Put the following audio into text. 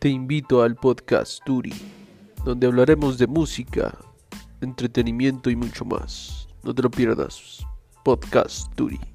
Te invito al podcast Turi, donde hablaremos de música, entretenimiento y mucho más. No te lo pierdas. Podcast Turi.